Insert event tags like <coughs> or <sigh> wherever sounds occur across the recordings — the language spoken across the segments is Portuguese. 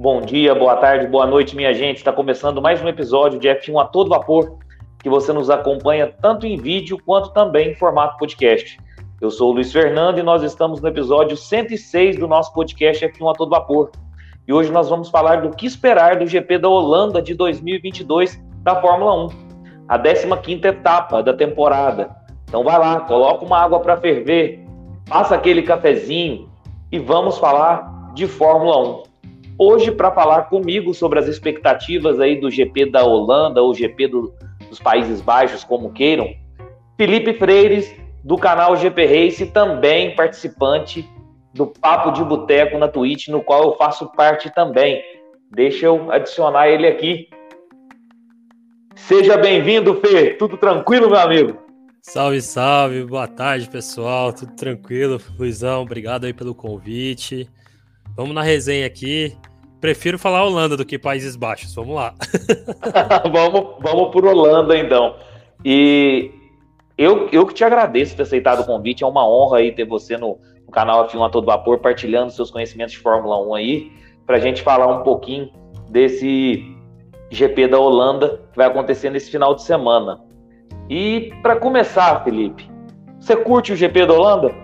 Bom dia, boa tarde, boa noite, minha gente. Está começando mais um episódio de F1 a todo vapor, que você nos acompanha tanto em vídeo quanto também em formato podcast. Eu sou o Luiz Fernando e nós estamos no episódio 106 do nosso podcast F1 a todo vapor. E hoje nós vamos falar do que esperar do GP da Holanda de 2022 da Fórmula 1, a 15ª etapa da temporada. Então vai lá, coloca uma água para ferver, passa aquele cafezinho e vamos falar de Fórmula 1. Hoje, para falar comigo sobre as expectativas aí do GP da Holanda ou GP do, dos Países Baixos, como queiram, Felipe Freires, do canal GP Race, também participante do Papo de Boteco na Twitch, no qual eu faço parte também. Deixa eu adicionar ele aqui. Seja bem-vindo, Fê. Tudo tranquilo, meu amigo? Salve, salve. Boa tarde, pessoal. Tudo tranquilo? Luizão, obrigado aí pelo convite. Vamos na resenha aqui. Prefiro falar Holanda do que Países Baixos. Vamos lá. <laughs> vamos, vamos por Holanda, então. E eu, eu que te agradeço ter aceitado o convite. É uma honra aí ter você no, no canal F1 a Todo Vapor, partilhando seus conhecimentos de Fórmula 1 aí, para a gente falar um pouquinho desse GP da Holanda que vai acontecer nesse final de semana. E para começar, Felipe, você curte o GP da Holanda?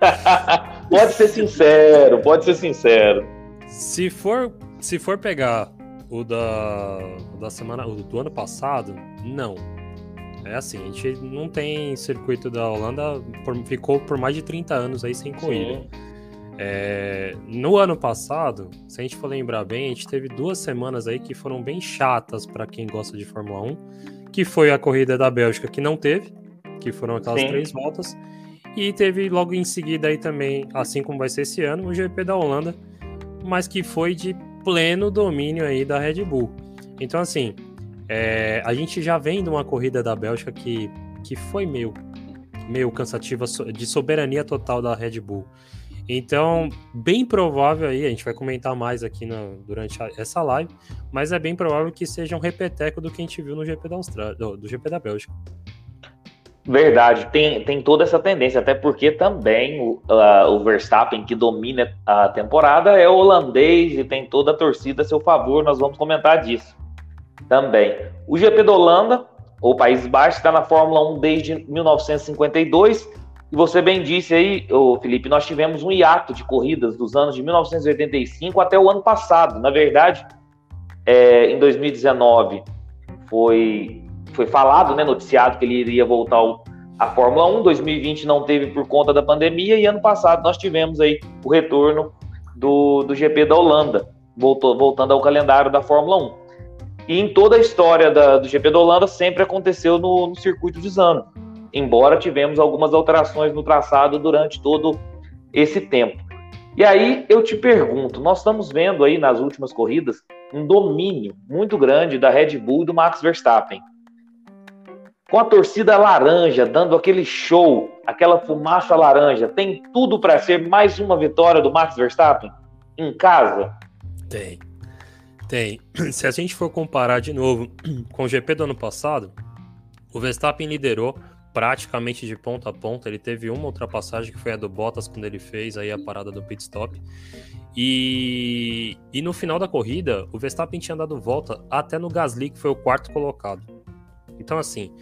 <laughs> pode ser sincero, pode ser sincero. Se for, se for pegar o da, da semana, o do ano passado, não. É assim, a gente não tem circuito da Holanda, por, ficou por mais de 30 anos aí sem corrida. É, no ano passado, se a gente for lembrar bem, a gente teve duas semanas aí que foram bem chatas para quem gosta de Fórmula 1, que foi a corrida da Bélgica que não teve, que foram aquelas Sim. três voltas, e teve logo em seguida aí também, assim como vai ser esse ano, o GP da Holanda, mas que foi de pleno domínio aí da Red Bull. Então assim, é, a gente já vem de uma corrida da Bélgica que, que foi meio, meio cansativa de soberania total da Red Bull. Então, bem provável aí, a gente vai comentar mais aqui no, durante a, essa live, mas é bem provável que seja um repeteco do que a gente viu no GP da Austrália, do, do GP da Bélgica. Verdade, tem, tem toda essa tendência, até porque também o, uh, o Verstappen, que domina a temporada, é holandês e tem toda a torcida a seu favor, nós vamos comentar disso também. O GP da Holanda, ou Países Baixos, está na Fórmula 1 desde 1952 e você bem disse aí, ô Felipe, nós tivemos um hiato de corridas dos anos de 1985 até o ano passado. Na verdade, é, em 2019 foi, foi falado, né, noticiado que ele iria voltar à Fórmula 1. 2020 não teve por conta da pandemia e ano passado nós tivemos aí o retorno do, do GP da Holanda, voltou, voltando ao calendário da Fórmula 1. E em toda a história da, do GP da Holanda sempre aconteceu no, no circuito de Zano embora tivemos algumas alterações no traçado durante todo esse tempo. E aí eu te pergunto, nós estamos vendo aí nas últimas corridas um domínio muito grande da Red Bull e do Max Verstappen. Com a torcida laranja dando aquele show, aquela fumaça laranja, tem tudo para ser mais uma vitória do Max Verstappen em casa? Tem. Tem. <clears throat> Se a gente for comparar de novo <clears throat> com o GP do ano passado, o Verstappen liderou praticamente de ponta a ponta. Ele teve uma ultrapassagem que foi a do Bottas quando ele fez aí a parada do pit stop. E, e no final da corrida, o Verstappen tinha dado volta até no Gasly, que foi o quarto colocado. Então, assim,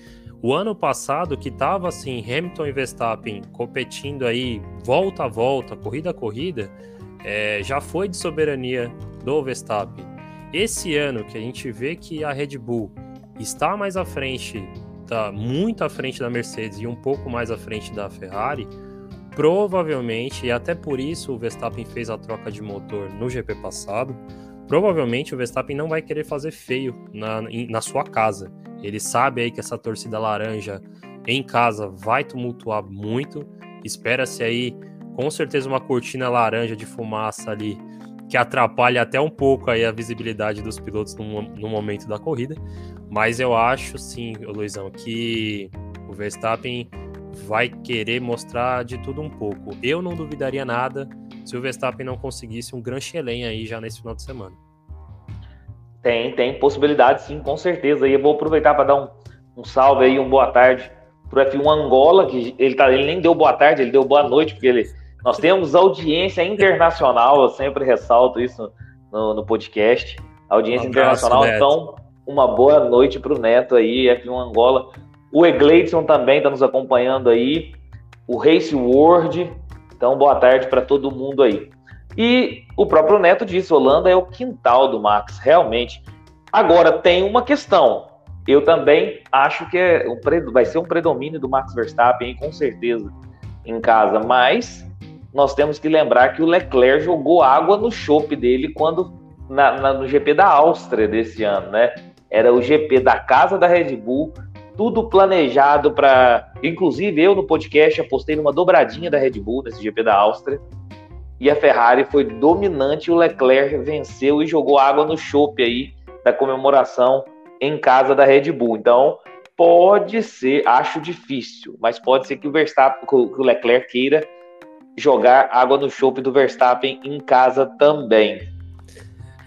o ano passado, que tava assim, Hamilton e Verstappen competindo aí volta a volta, corrida a corrida, é, já foi de soberania do Verstappen. Esse ano que a gente vê que a Red Bull está mais à frente tá muito à frente da Mercedes e um pouco mais à frente da Ferrari, provavelmente, e até por isso o Verstappen fez a troca de motor no GP passado, provavelmente o Verstappen não vai querer fazer feio na, na sua casa. Ele sabe aí que essa torcida laranja em casa vai tumultuar muito. Espera-se aí, com certeza, uma cortina laranja de fumaça ali que atrapalha até um pouco aí a visibilidade dos pilotos no, no momento da corrida. Mas eu acho sim, Luizão, que o Verstappen vai querer mostrar de tudo um pouco. Eu não duvidaria nada se o Verstappen não conseguisse um Grand Chelem aí já nesse final de semana. Tem, tem possibilidade sim, com certeza. E eu vou aproveitar para dar um, um salve aí, um boa tarde pro F1 Angola, que ele, tá, ele nem deu boa tarde, ele deu boa noite, porque ele Nós temos audiência internacional, eu sempre ressalto isso no, no podcast. Audiência um abraço, internacional, Neto. então uma boa noite para o Neto aí, F1 Angola. O Egleidson também está nos acompanhando aí. O Race World. Então, boa tarde para todo mundo aí. E o próprio Neto disse: Holanda é o quintal do Max, realmente. Agora, tem uma questão. Eu também acho que é um, vai ser um predomínio do Max Verstappen, com certeza, em casa. Mas nós temos que lembrar que o Leclerc jogou água no chope dele quando na, na, no GP da Áustria desse ano, né? Era o GP da casa da Red Bull, tudo planejado para. Inclusive, eu no podcast apostei numa dobradinha da Red Bull nesse GP da Áustria. E a Ferrari foi dominante, o Leclerc venceu e jogou água no chope aí da comemoração em casa da Red Bull. Então, pode ser, acho difícil, mas pode ser que o Verstappen, que o Leclerc queira jogar água no chope do Verstappen em casa também.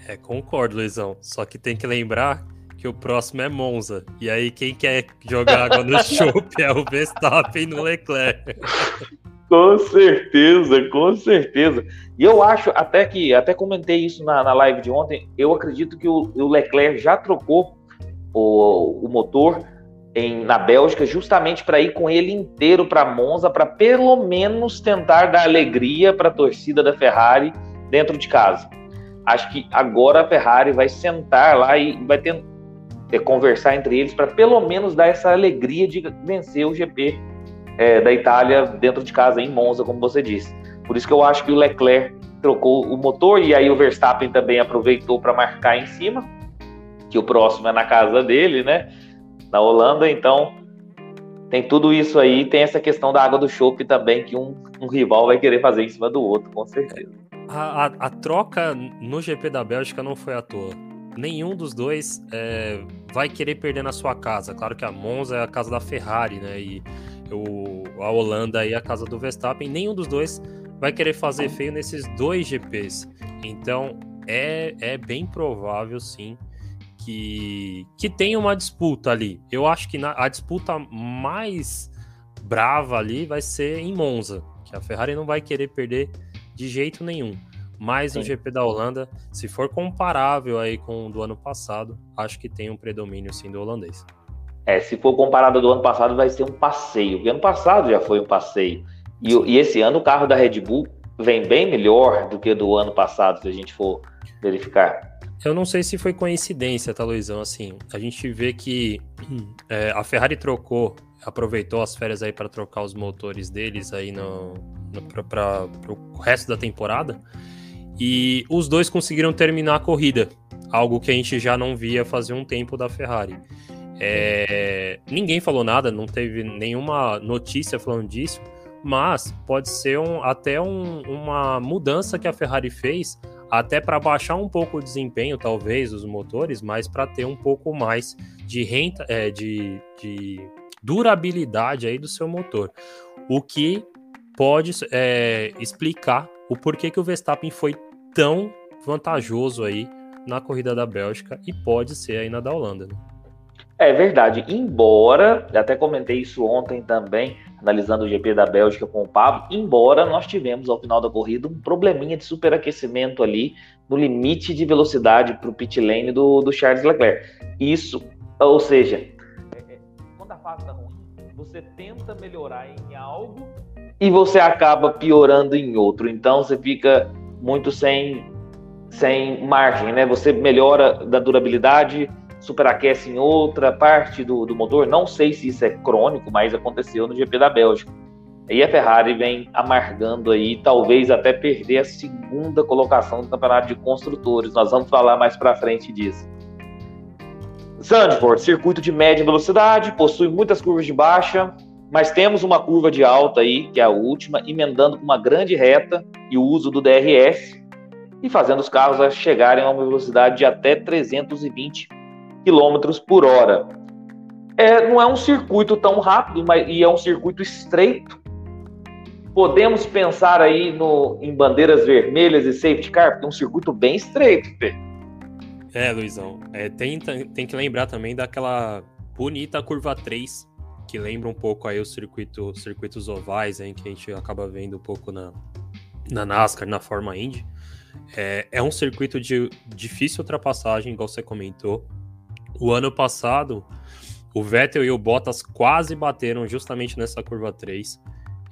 É, concordo, Luizão. Só que tem que lembrar que o próximo é Monza. E aí quem quer jogar água no <laughs> chope é o Verstappen no Leclerc. <laughs> Com certeza, com certeza. E eu acho, até que, até comentei isso na, na live de ontem, eu acredito que o, o Leclerc já trocou o, o motor em, na Bélgica justamente para ir com ele inteiro para Monza, para pelo menos tentar dar alegria para a torcida da Ferrari dentro de casa. Acho que agora a Ferrari vai sentar lá e vai ter, ter conversar entre eles para pelo menos dar essa alegria de vencer o GP é, da Itália dentro de casa, em Monza, como você disse. Por isso que eu acho que o Leclerc trocou o motor e aí o Verstappen também aproveitou para marcar em cima, que o próximo é na casa dele, né? Na Holanda, então tem tudo isso aí, tem essa questão da água do chope também, que um, um, rival vai querer fazer em cima do outro, com certeza. A, a, a troca no GP da Bélgica não foi à toa. Nenhum dos dois é, vai querer perder na sua casa. Claro que a Monza é a casa da Ferrari, né? E o, a Holanda e a casa do Verstappen, nenhum dos dois vai querer fazer feio nesses dois GPs. Então é, é bem provável, sim, que, que tenha uma disputa ali. Eu acho que na, a disputa mais brava ali vai ser em Monza, que a Ferrari não vai querer perder de jeito nenhum. Mas sim. o GP da Holanda, se for comparável aí com o do ano passado, acho que tem um predomínio sim do holandês. É, se for comparado do ano passado, vai ser um passeio. Porque ano passado já foi um passeio. E, e, esse ano o carro da Red Bull vem bem melhor do que do ano passado, se a gente for verificar. Eu não sei se foi coincidência, tá, Luizão? Assim, a gente vê que é, a Ferrari trocou, aproveitou as férias aí para trocar os motores deles aí no, no para o resto da temporada. E os dois conseguiram terminar a corrida, algo que a gente já não via fazer um tempo da Ferrari. É, ninguém falou nada, não teve nenhuma notícia falando disso, mas pode ser um, até um, uma mudança que a Ferrari fez, até para baixar um pouco o desempenho, talvez, dos motores, mas para ter um pouco mais de renta, é, de, de, durabilidade aí do seu motor. O que pode é, explicar o porquê que o Verstappen foi tão vantajoso aí na corrida da Bélgica e pode ser aí na da Holanda. Né? É verdade, embora, até comentei isso ontem também, analisando o GP da Bélgica com o Pablo, embora nós tivemos ao final da corrida um probleminha de superaquecimento ali no limite de velocidade para o pit lane do, do Charles Leclerc. Isso, ou seja, é, é, quando a fase está ruim, você tenta melhorar em algo e você acaba piorando em outro. Então você fica muito sem, sem margem, né? Você melhora da durabilidade superaquece em outra parte do, do motor. Não sei se isso é crônico, mas aconteceu no GP da Bélgica. E a Ferrari vem amargando aí, talvez até perder a segunda colocação do campeonato de construtores. Nós vamos falar mais para frente disso. Zandvoort, circuito de média velocidade, possui muitas curvas de baixa, mas temos uma curva de alta aí, que é a última, emendando com uma grande reta e o uso do DRS e fazendo os carros chegarem a uma velocidade de até 320 km por hora. É, não é um circuito tão rápido, mas e é um circuito estreito. Podemos pensar aí no, em bandeiras vermelhas e safety car, porque é um circuito bem estreito. Pê. É, Luizão. É, tem, tem que lembrar também daquela bonita curva 3, que lembra um pouco aí os circuito, circuitos ovais, hein, que a gente acaba vendo um pouco na, na NASCAR, na Forma Indy. É, é um circuito de difícil ultrapassagem, igual você comentou. O ano passado, o Vettel e o Bottas quase bateram justamente nessa curva 3.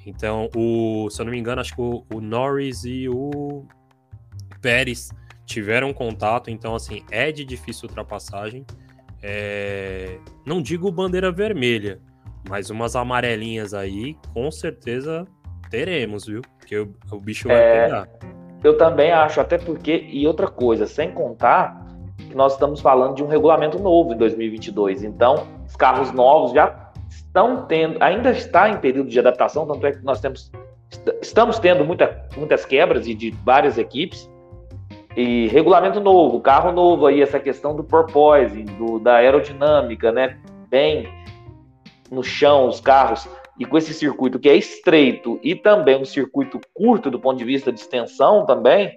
Então, o, se eu não me engano, acho que o, o Norris e o Pérez tiveram contato. Então, assim, é de difícil ultrapassagem. É... Não digo bandeira vermelha, mas umas amarelinhas aí, com certeza teremos, viu? Porque o, o bicho vai é... pegar. Eu também acho, até porque, e outra coisa, sem contar que nós estamos falando de um regulamento novo em 2022. Então, os carros novos já estão tendo, ainda está em período de adaptação, tanto é que nós temos, estamos tendo muita, muitas quebras e de várias equipes. E regulamento novo, carro novo aí, essa questão do porpoising, do, da aerodinâmica, né? Bem no chão os carros e com esse circuito que é estreito e também um circuito curto do ponto de vista de extensão também,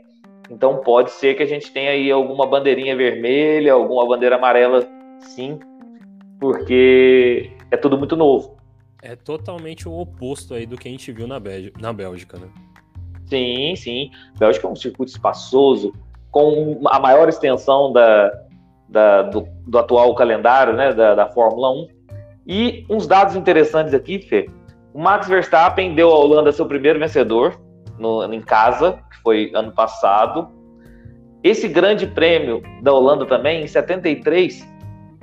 então pode ser que a gente tenha aí alguma bandeirinha vermelha, alguma bandeira amarela, sim, porque é tudo muito novo. É totalmente o oposto aí do que a gente viu na, na Bélgica, né? Sim, sim. A Bélgica é um circuito espaçoso, com a maior extensão da, da do, do, atual calendário, né, da, da Fórmula 1. E uns dados interessantes aqui, Fê. O Max Verstappen deu à Holanda seu primeiro vencedor no, em casa, que foi ano passado. Esse grande prêmio da Holanda também, em 73,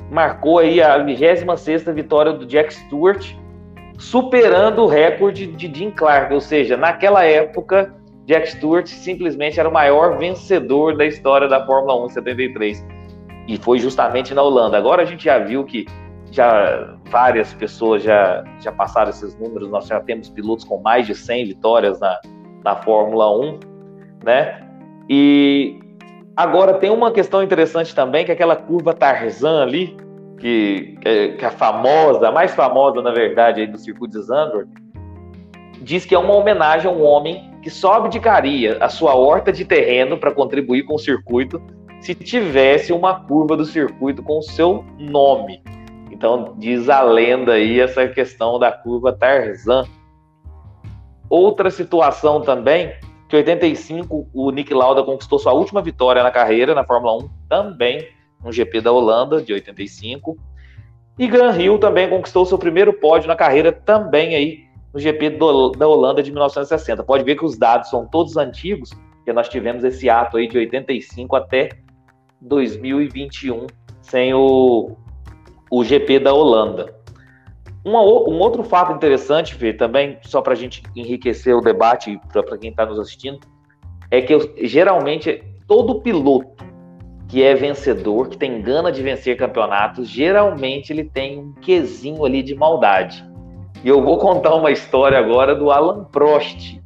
marcou aí a 26 vitória do Jack Stewart, superando o recorde de Jim Clark, ou seja, naquela época Jack Stewart simplesmente era o maior vencedor da história da Fórmula 1 em 73. E foi justamente na Holanda. Agora a gente já viu que já várias pessoas já, já passaram esses números, nós já temos pilotos com mais de 100 vitórias na, na Fórmula 1, né? E agora tem uma questão interessante também, que é aquela curva Tarzan ali, que, que é a famosa, a mais famosa, na verdade, aí do circuito de Zandvoort, diz que é uma homenagem a um homem que só abdicaria a sua horta de terreno para contribuir com o circuito se tivesse uma curva do circuito com o seu nome. Então, diz a lenda aí essa questão da curva Tarzan. Outra situação também, que em 85 o Nick Lauda conquistou sua última vitória na carreira na Fórmula 1, também no GP da Holanda de 85. E Gran Hill também conquistou seu primeiro pódio na carreira também aí no GP do, da Holanda de 1960. Pode ver que os dados são todos antigos, porque nós tivemos esse ato aí de 85 até 2021 sem o, o GP da Holanda. Uma, um outro fato interessante, Fê, também, só para a gente enriquecer o debate para quem está nos assistindo, é que eu, geralmente todo piloto que é vencedor, que tem gana de vencer campeonatos, geralmente ele tem um quesinho ali de maldade. E eu vou contar uma história agora do Alan Prost,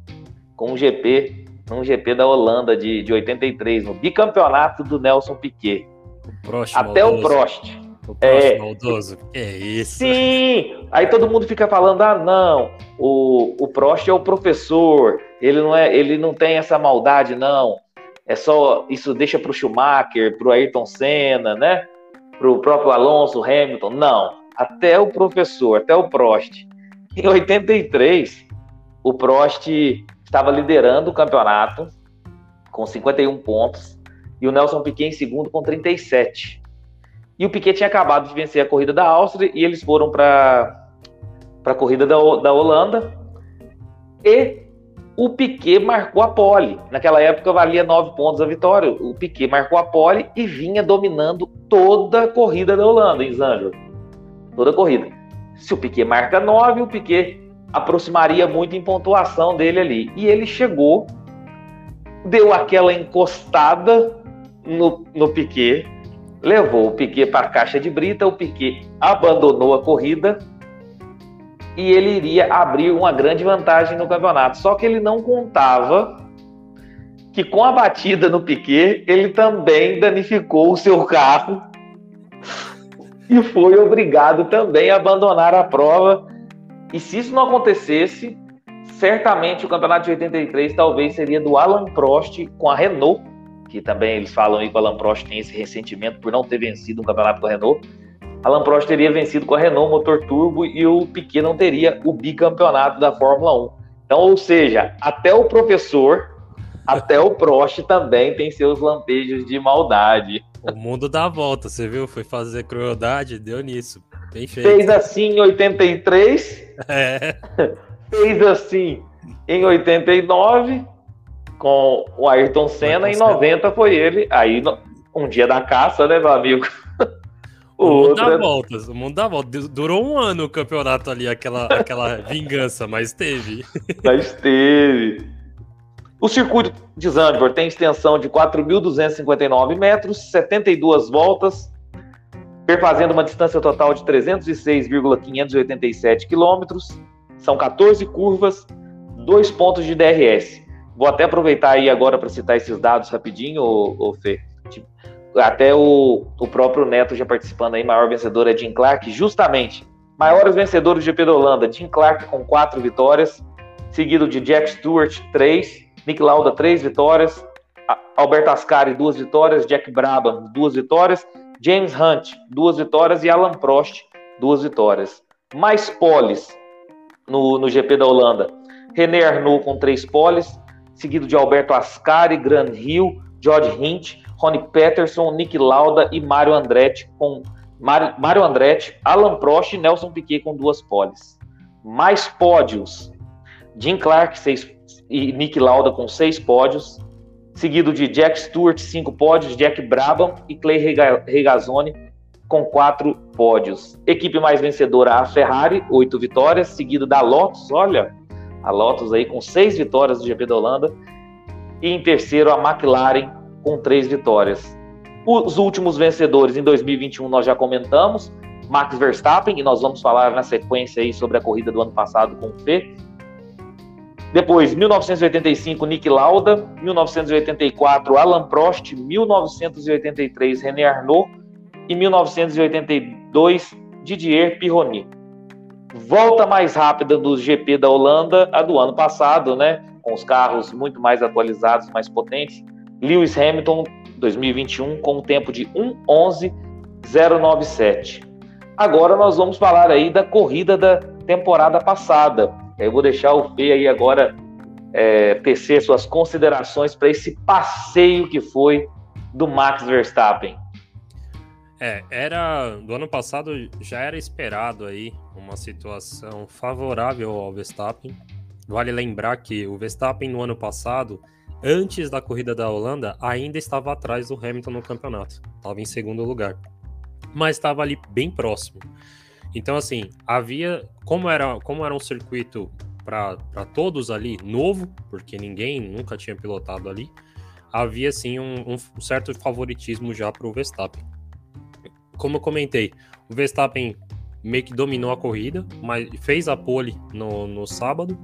com um GP, um GP da Holanda de, de 83, no bicampeonato do Nelson Piquet. O Prost, Até o Prost. O é, maldoso. Que é isso? Sim! Aí todo mundo fica falando: ah, não, o, o Prost é o professor, ele não, é, ele não tem essa maldade, não. É só. Isso deixa para o Schumacher, para o Ayrton Senna, né? Para o próprio Alonso, Hamilton. Não. Até o professor, até o Prost em 83, o Prost estava liderando o campeonato com 51 pontos e o Nelson Piquet em segundo com 37. E o Piquet tinha acabado de vencer a corrida da Áustria e eles foram para a corrida da, da Holanda. E o Piquet marcou a pole. Naquela época valia 9 pontos a vitória. O Piquet marcou a pole e vinha dominando toda a corrida da Holanda em. Toda a corrida. Se o Piquet marca 9, o Piquet aproximaria muito em pontuação dele ali. E ele chegou, deu aquela encostada no, no Piquet, levou o Piquet para a caixa de brita, o Piquet abandonou a corrida e ele iria abrir uma grande vantagem no campeonato. Só que ele não contava que com a batida no Piquet, ele também danificou o seu carro e foi obrigado também a abandonar a prova. E se isso não acontecesse, certamente o campeonato de 83 talvez seria do Alan Prost com a Renault, que também eles falam aí que o Alan Prost tem esse ressentimento por não ter vencido um campeonato com a Renault. Alan Prost teria vencido com a Renault motor turbo e o Piquet não teria o bicampeonato da Fórmula 1. Então, ou seja, até o professor Até o Prost também tem seus lampejos de maldade. O mundo dá a volta, você viu? Foi fazer crueldade, deu nisso. Bem feito. Fez assim em 83. É. <laughs> Fez assim em 89 com o Ayrton Senna. Em 90 foi ele. Aí, um dia da caça, né, meu amigo? O, <laughs> o mundo dá é voltas, o mundo dá voltas. Durou um ano o campeonato ali, aquela, aquela <laughs> vingança, mas teve. <laughs> Mas teve. O circuito de Zandvoort tem extensão de 4.259 metros, 72 voltas, perfazendo uma distância total de 306,587 quilômetros. São 14 curvas, dois pontos de DRS. Vou até aproveitar aí agora para citar esses dados rapidinho, ô Fê. Tipo, até o, o próprio Neto já participando aí, maior vencedor é Jim Clark, justamente. Maiores vencedores do GP da Holanda, Jim Clark com quatro vitórias, seguido de Jack Stewart, três, Nick Lauda, três vitórias, Alberto Ascari, duas vitórias, Jack Brabham, duas vitórias, James Hunt, duas vitórias e Alan Prost, duas vitórias. Mais poles no, no GP da Holanda. René Arnoux com três poles, seguido de Alberto Ascari, Gran Hill, George Hint, Ronnie Peterson, Nick Lauda e Mário Andretti com Mário Andretti, Alan Prost e Nelson Piquet com duas poles. Mais pódios. Jim Clark seis, e Nick Lauda com seis pódios, seguido de Jack Stewart, cinco pódios, Jack Brabham e Clay Regazzoni com quatro pódios. Equipe mais vencedora, a Ferrari, oito vitórias, seguido da Lotus, olha, a Lotus aí com seis vitórias do GP da Holanda. E em terceiro, a McLaren com três vitórias. Os últimos vencedores em 2021 nós já comentamos, Max Verstappen, e nós vamos falar na sequência aí sobre a corrida do ano passado com o Fê. Depois, 1985, Nick Lauda, 1984, Alan Prost, 1983, René Arnoux e 1982, Didier Pironi. Volta mais rápida do GP da Holanda, a do ano passado, né? Com os carros muito mais atualizados, mais potentes. Lewis Hamilton 2021 com um tempo de 1:11.097. Agora nós vamos falar aí da corrida da temporada passada. Eu vou deixar o Fê aí agora é, tecer suas considerações para esse passeio que foi do Max Verstappen. É, era do ano passado já era esperado aí uma situação favorável ao Verstappen. Vale lembrar que o Verstappen no ano passado antes da corrida da Holanda, ainda estava atrás do Hamilton no campeonato. Estava em segundo lugar. Mas estava ali bem próximo. Então, assim, havia. Como era, como era um circuito para todos ali novo, porque ninguém nunca tinha pilotado ali, havia sim um, um certo favoritismo já para o Verstappen. Como eu comentei, o Verstappen meio que dominou a corrida, mas fez a pole no, no sábado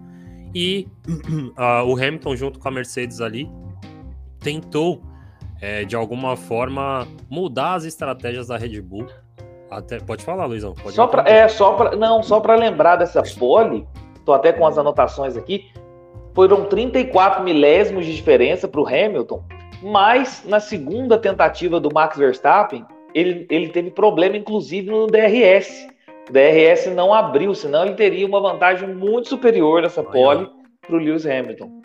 e uh, <clears throat> o Hamilton, junto com a Mercedes ali, tentou é, de alguma forma mudar as estratégias da Red Bull. Até, pode falar, Luizão. Pode só pra, é, só para não, só para lembrar dessa pole, tô até com as anotações aqui. Foram 34 milésimos de diferença para o Hamilton, mas na segunda tentativa do Max Verstappen, ele, ele teve problema, inclusive, no DRS. DRS não abriu, senão ele teria uma vantagem muito superior nessa pole para o Lewis Hamilton.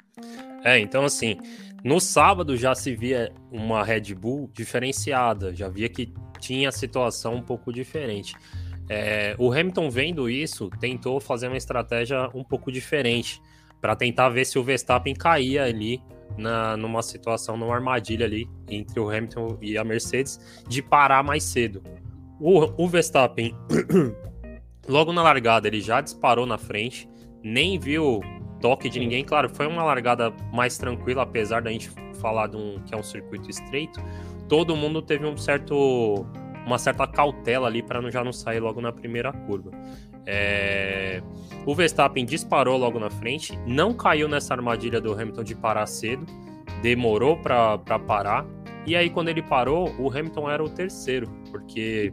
É, então assim, no sábado já se via uma Red Bull diferenciada, já via que tinha a situação um pouco diferente. É, o Hamilton vendo isso, tentou fazer uma estratégia um pouco diferente para tentar ver se o Verstappen caía ali na, numa situação, numa armadilha ali entre o Hamilton e a Mercedes de parar mais cedo. O, o Verstappen Logo na largada, ele já disparou na frente, nem viu toque de ninguém. Claro, foi uma largada mais tranquila, apesar da gente falar de um, que é um circuito estreito. Todo mundo teve um certo, uma certa cautela ali para já não sair logo na primeira curva. É... O Verstappen disparou logo na frente, não caiu nessa armadilha do Hamilton de parar cedo, demorou para parar. E aí, quando ele parou, o Hamilton era o terceiro, porque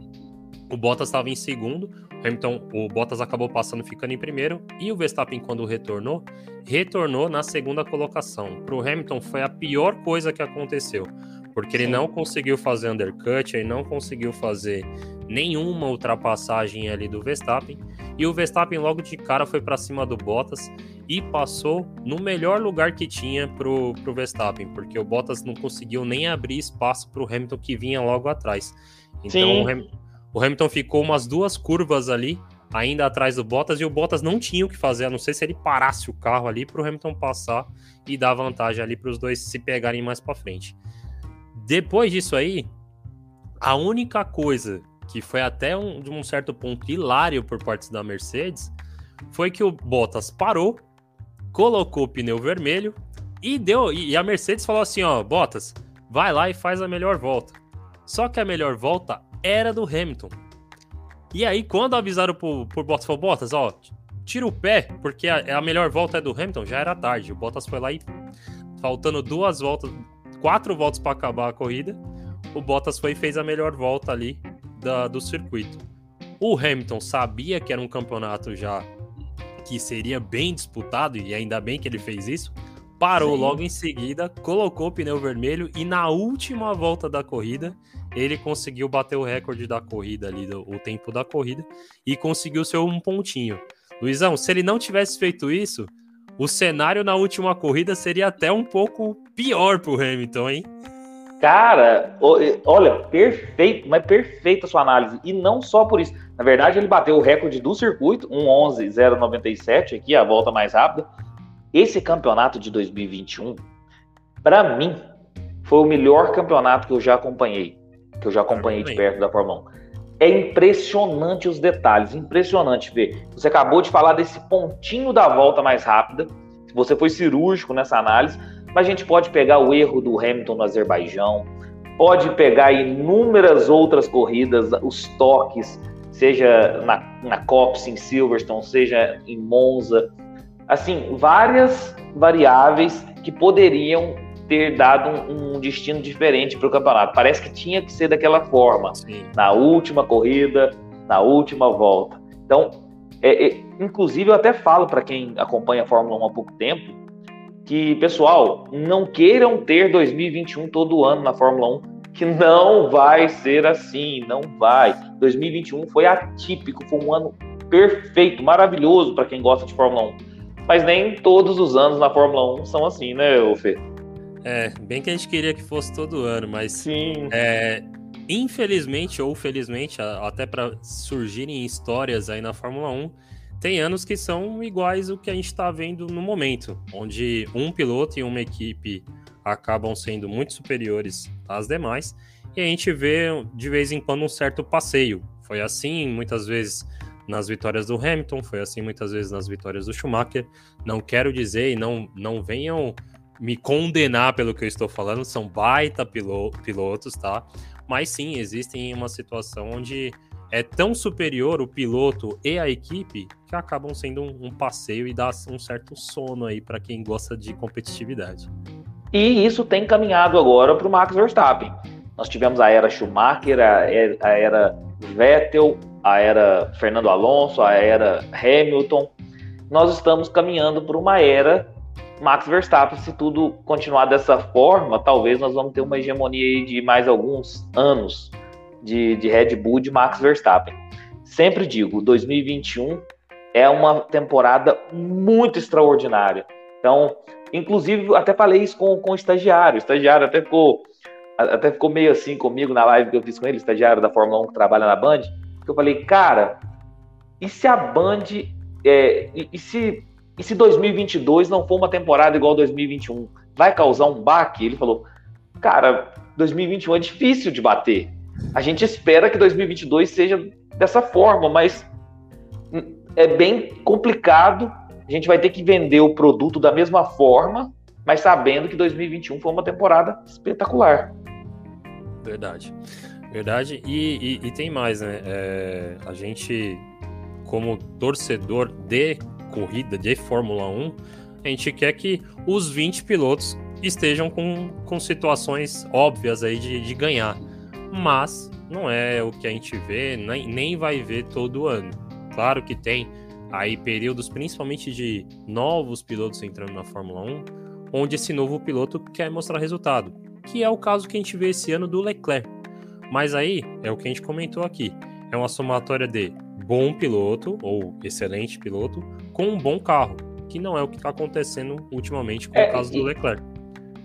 o Bottas estava em segundo, Hamilton, o Bottas acabou passando, ficando em primeiro, e o Verstappen, quando retornou, retornou na segunda colocação. Para o Hamilton foi a pior coisa que aconteceu, porque Sim. ele não conseguiu fazer undercut, ele não conseguiu fazer nenhuma ultrapassagem ali do Verstappen, e o Verstappen logo de cara foi para cima do Bottas e passou no melhor lugar que tinha pro, pro Verstappen, porque o Bottas não conseguiu nem abrir espaço para o Hamilton que vinha logo atrás. Então o, Ham, o Hamilton ficou umas duas curvas ali ainda atrás do Bottas e o Bottas não tinha o que fazer, a não ser se ele parasse o carro ali para o Hamilton passar e dar vantagem ali para os dois se pegarem mais para frente. Depois disso aí, a única coisa que foi até um, de um certo ponto hilário por parte da Mercedes foi que o Bottas parou, colocou o pneu vermelho e deu e a Mercedes falou assim, ó, Bottas, vai lá e faz a melhor volta. Só que a melhor volta era do Hamilton. E aí, quando avisaram pro, pro Bottas, falou, Bottas, ó, tira o pé, porque a, a melhor volta é do Hamilton, já era tarde. O Bottas foi lá e, faltando duas voltas, quatro voltas para acabar a corrida, o Bottas foi e fez a melhor volta ali da, do circuito. O Hamilton sabia que era um campeonato já que seria bem disputado, e ainda bem que ele fez isso, parou Sim. logo em seguida, colocou o pneu vermelho e na última volta da corrida ele conseguiu bater o recorde da corrida ali, do, o tempo da corrida, e conseguiu seu um pontinho. Luizão, se ele não tivesse feito isso, o cenário na última corrida seria até um pouco pior pro Hamilton, hein? Cara, olha, perfeito, mas perfeita a sua análise. E não só por isso. Na verdade, ele bateu o recorde do circuito, um 11.097, aqui, a volta mais rápida. Esse campeonato de 2021, para mim, foi o melhor campeonato que eu já acompanhei que eu já acompanhei de perto da Fórmula 1. É impressionante os detalhes, impressionante ver. Você acabou de falar desse pontinho da volta mais rápida, você foi cirúrgico nessa análise, mas a gente pode pegar o erro do Hamilton no Azerbaijão, pode pegar inúmeras outras corridas, os toques, seja na, na Copse, em Silverstone, seja em Monza, assim, várias variáveis que poderiam ter dado um, um destino diferente para o campeonato. Parece que tinha que ser daquela forma, Sim. na última corrida, na última volta. Então, é, é, inclusive, eu até falo para quem acompanha a Fórmula 1 há pouco tempo que, pessoal, não queiram ter 2021 todo ano na Fórmula 1, que não vai ser assim, não vai. 2021 foi atípico, foi um ano perfeito, maravilhoso para quem gosta de Fórmula 1. Mas nem todos os anos na Fórmula 1 são assim, né, Fê? É, bem que a gente queria que fosse todo ano, mas Sim. É, infelizmente ou felizmente, até para surgirem histórias aí na Fórmula 1, tem anos que são iguais o que a gente está vendo no momento, onde um piloto e uma equipe acabam sendo muito superiores às demais, e a gente vê de vez em quando um certo passeio. Foi assim muitas vezes nas vitórias do Hamilton, foi assim muitas vezes nas vitórias do Schumacher. Não quero dizer e não, não venham me condenar pelo que eu estou falando, são baita pilotos, tá? Mas sim, existem uma situação onde é tão superior o piloto e a equipe que acabam sendo um, um passeio e dá um certo sono aí para quem gosta de competitividade. E isso tem caminhado agora para o Max Verstappen. Nós tivemos a era Schumacher, a era Vettel, a era Fernando Alonso, a era Hamilton. Nós estamos caminhando para uma era Max Verstappen, se tudo continuar dessa forma, talvez nós vamos ter uma hegemonia de mais alguns anos de, de Red Bull de Max Verstappen. Sempre digo, 2021 é uma temporada muito extraordinária. Então, inclusive, até falei isso com, com o estagiário. O estagiário até ficou, até ficou meio assim comigo na live que eu fiz com ele, estagiário da Fórmula 1 que trabalha na Band. Que eu falei, cara, e se a Band. É, e, e se e se 2022 não for uma temporada igual 2021, vai causar um baque? Ele falou, cara, 2021 é difícil de bater. A gente espera que 2022 seja dessa forma, mas é bem complicado. A gente vai ter que vender o produto da mesma forma, mas sabendo que 2021 foi uma temporada espetacular. Verdade. Verdade. E, e, e tem mais, né? É, a gente, como torcedor de corrida de Fórmula 1, a gente quer que os 20 pilotos estejam com, com situações óbvias aí de, de ganhar. Mas não é o que a gente vê, nem, nem vai ver todo ano. Claro que tem aí períodos, principalmente de novos pilotos entrando na Fórmula 1, onde esse novo piloto quer mostrar resultado. que é o caso que a gente vê esse ano do Leclerc. Mas aí é o que a gente comentou aqui. É uma somatória de bom piloto ou excelente piloto com um bom carro, que não é o que está acontecendo ultimamente com é, o caso do Leclerc.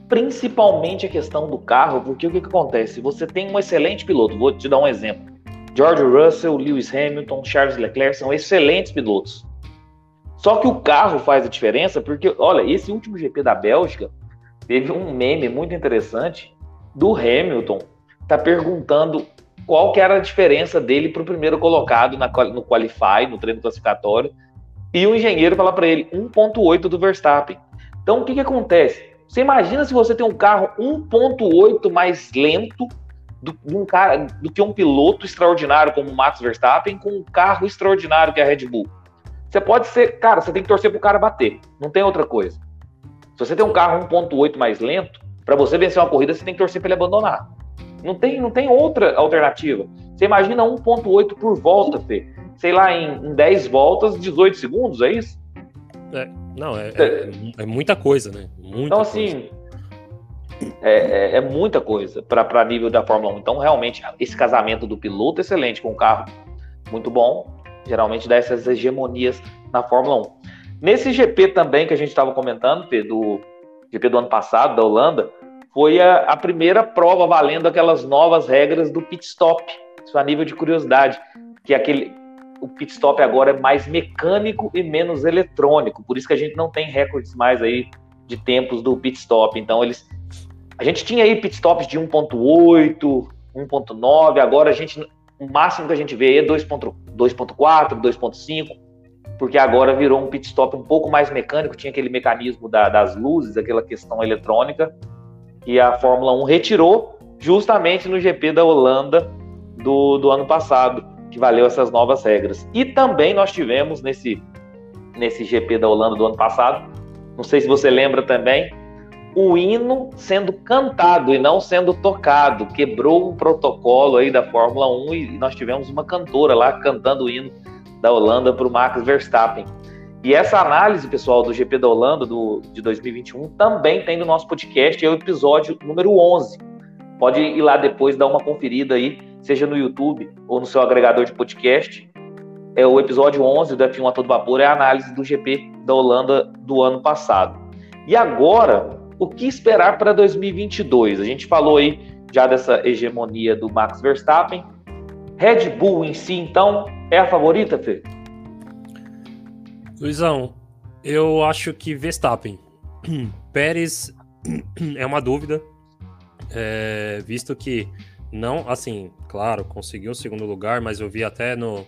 Principalmente a questão do carro, porque o que, que acontece? Você tem um excelente piloto, vou te dar um exemplo. George Russell, Lewis Hamilton, Charles Leclerc são excelentes pilotos. Só que o carro faz a diferença, porque, olha, esse último GP da Bélgica teve um meme muito interessante do Hamilton, tá perguntando qual que era a diferença dele para o primeiro colocado na, no Qualify, no treino classificatório, e o engenheiro fala para ele 1.8 do Verstappen. Então, o que, que acontece? Você imagina se você tem um carro 1.8 mais lento do, um cara, do que um piloto extraordinário como o Max Verstappen com um carro extraordinário que é a Red Bull. Você pode ser, cara, você tem que torcer pro cara bater, não tem outra coisa. Se você tem um carro 1.8 mais lento, para você vencer uma corrida, você tem que torcer para ele abandonar. Não tem, não tem outra alternativa. Você imagina 1.8 por volta, Fê. Sei lá, em, em 10 voltas, 18 segundos, é isso? É, não, é, é, é muita coisa, né? Muita então, assim, é, é, é, muita coisa para nível da Fórmula 1. Então, realmente, esse casamento do piloto excelente com o carro muito bom, geralmente dá essas hegemonias na Fórmula 1. Nesse GP também que a gente estava comentando, Pedro, do GP do ano passado, da Holanda, foi a, a, primeira prova valendo aquelas novas regras do pit stop. Isso a nível de curiosidade, que aquele o pit stop agora é mais mecânico e menos eletrônico. Por isso que a gente não tem recordes mais aí de tempos do pit stop. Então eles a gente tinha aí pit stops de 1.8, 1.9, agora a gente o máximo que a gente vê é 2.4, 2.5, porque agora virou um pit stop um pouco mais mecânico, tinha aquele mecanismo da, das luzes, aquela questão eletrônica, e a Fórmula 1 retirou justamente no GP da Holanda do, do ano passado, que valeu essas novas regras. E também nós tivemos nesse, nesse GP da Holanda do ano passado, não sei se você lembra também, o hino sendo cantado e não sendo tocado. Quebrou um protocolo aí da Fórmula 1 e nós tivemos uma cantora lá cantando o hino da Holanda para o Max Verstappen. E essa análise, pessoal, do GP da Holanda do, de 2021 também tem no nosso podcast, é o episódio número 11. Pode ir lá depois dar uma conferida aí, seja no YouTube ou no seu agregador de podcast. É o episódio 11 do F1 a todo vapor, é a análise do GP da Holanda do ano passado. E agora, o que esperar para 2022? A gente falou aí já dessa hegemonia do Max Verstappen. Red Bull em si, então, é a favorita, Fê? Luizão, eu acho que Verstappen. <clears throat> Pérez <clears throat> é uma dúvida, é, visto que não, assim, claro, conseguiu o segundo lugar, mas eu vi até no,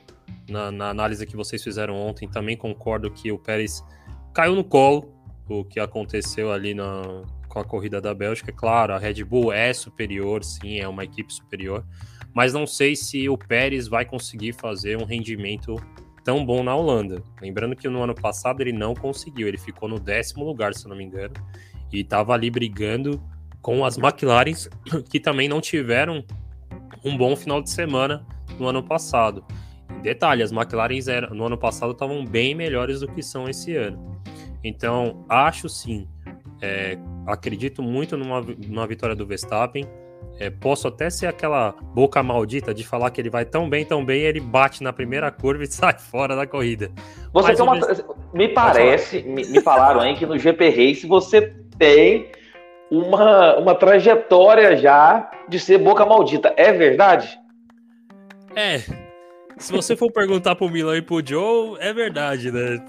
na, na análise que vocês fizeram ontem, também concordo que o Pérez caiu no colo o que aconteceu ali na, com a corrida da Bélgica. Claro, a Red Bull é superior, sim, é uma equipe superior, mas não sei se o Pérez vai conseguir fazer um rendimento tão bom na Holanda. Lembrando que no ano passado ele não conseguiu, ele ficou no décimo lugar, se não me engano, e estava ali brigando com as McLarens, <coughs> que também não tiveram um bom final de semana no ano passado. Detalhe, as McLarens eram, no ano passado estavam bem melhores do que são esse ano. Então, acho sim, é, acredito muito numa, numa vitória do Verstappen. É, posso até ser aquela boca maldita de falar que ele vai tão bem, tão bem, ele bate na primeira curva e <laughs> sai fora da corrida. Você tem uma, Me parece, me, me falaram aí que no GP Race você tem uma, uma trajetória já de ser boca maldita. É verdade? É. Se você for perguntar pro Milan e pro Joe, é verdade, né?